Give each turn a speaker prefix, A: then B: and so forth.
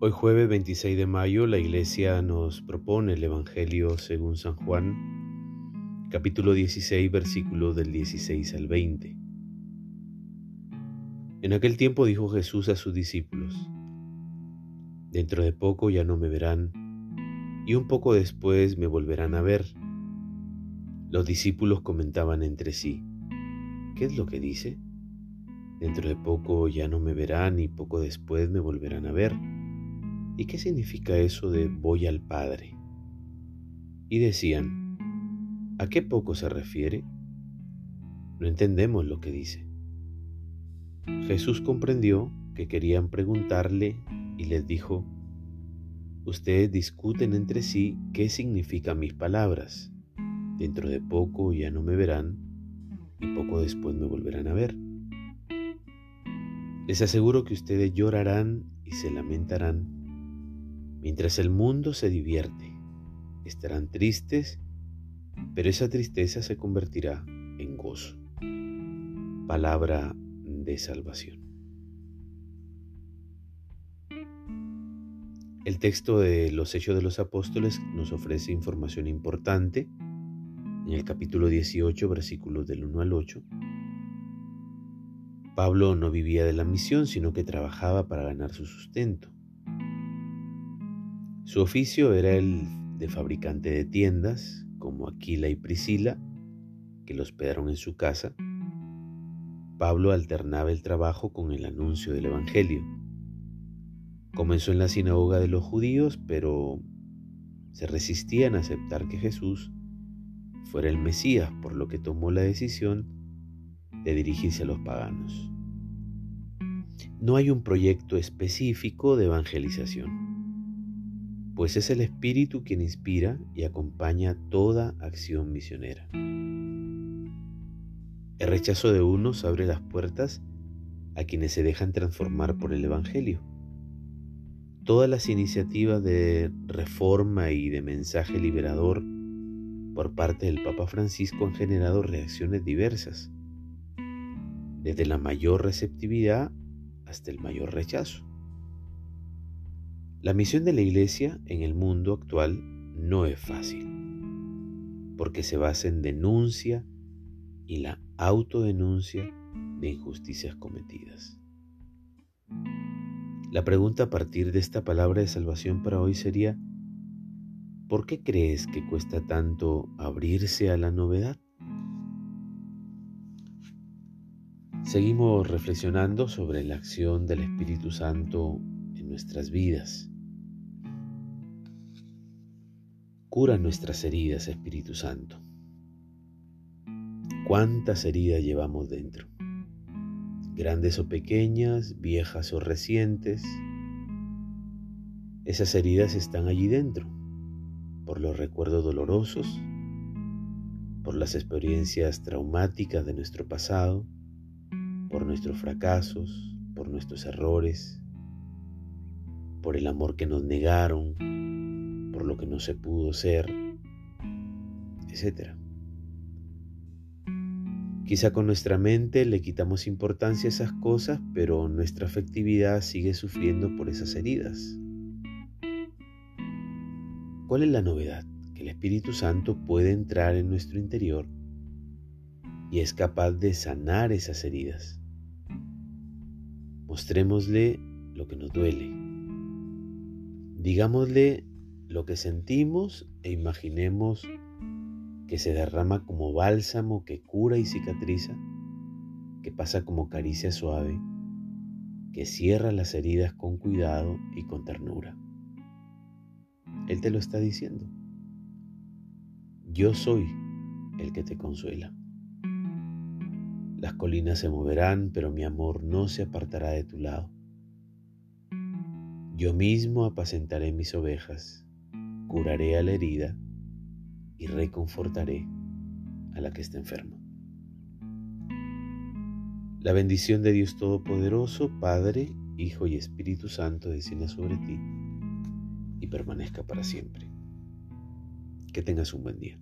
A: Hoy jueves 26 de mayo la iglesia nos propone el Evangelio según San Juan, capítulo 16, versículos del 16 al 20. En aquel tiempo dijo Jesús a sus discípulos, Dentro de poco ya no me verán, y un poco después me volverán a ver. Los discípulos comentaban entre sí, ¿qué es lo que dice? Dentro de poco ya no me verán y poco después me volverán a ver. ¿Y qué significa eso de voy al Padre? Y decían, ¿a qué poco se refiere? No entendemos lo que dice. Jesús comprendió que querían preguntarle y les dijo, Ustedes discuten entre sí qué significan mis palabras. Dentro de poco ya no me verán y poco después me volverán a ver. Les aseguro que ustedes llorarán y se lamentarán Mientras el mundo se divierte, estarán tristes, pero esa tristeza se convertirá en gozo. Palabra de salvación. El texto de los Hechos de los Apóstoles nos ofrece información importante en el capítulo 18, versículos del 1 al 8. Pablo no vivía de la misión, sino que trabajaba para ganar su sustento. Su oficio era el de fabricante de tiendas, como Aquila y Priscila, que lo hospedaron en su casa. Pablo alternaba el trabajo con el anuncio del Evangelio. Comenzó en la sinagoga de los judíos, pero se resistían a aceptar que Jesús fuera el Mesías, por lo que tomó la decisión de dirigirse a los paganos. No hay un proyecto específico de evangelización pues es el Espíritu quien inspira y acompaña toda acción misionera. El rechazo de unos abre las puertas a quienes se dejan transformar por el Evangelio. Todas las iniciativas de reforma y de mensaje liberador por parte del Papa Francisco han generado reacciones diversas, desde la mayor receptividad hasta el mayor rechazo. La misión de la Iglesia en el mundo actual no es fácil, porque se basa en denuncia y la autodenuncia de injusticias cometidas. La pregunta a partir de esta palabra de salvación para hoy sería, ¿por qué crees que cuesta tanto abrirse a la novedad? Seguimos reflexionando sobre la acción del Espíritu Santo nuestras vidas. Cura nuestras heridas, Espíritu Santo. ¿Cuántas heridas llevamos dentro? Grandes o pequeñas, viejas o recientes. Esas heridas están allí dentro, por los recuerdos dolorosos, por las experiencias traumáticas de nuestro pasado, por nuestros fracasos, por nuestros errores, por el amor que nos negaron, por lo que no se pudo ser, etc. Quizá con nuestra mente le quitamos importancia a esas cosas, pero nuestra afectividad sigue sufriendo por esas heridas. ¿Cuál es la novedad? Que el Espíritu Santo puede entrar en nuestro interior y es capaz de sanar esas heridas. Mostrémosle lo que nos duele, Digámosle lo que sentimos e imaginemos que se derrama como bálsamo que cura y cicatriza, que pasa como caricia suave, que cierra las heridas con cuidado y con ternura. Él te lo está diciendo. Yo soy el que te consuela. Las colinas se moverán, pero mi amor no se apartará de tu lado. Yo mismo apacentaré mis ovejas, curaré a la herida y reconfortaré a la que está enferma. La bendición de Dios Todopoderoso, Padre, Hijo y Espíritu Santo descienda sobre ti y permanezca para siempre. Que tengas un buen día.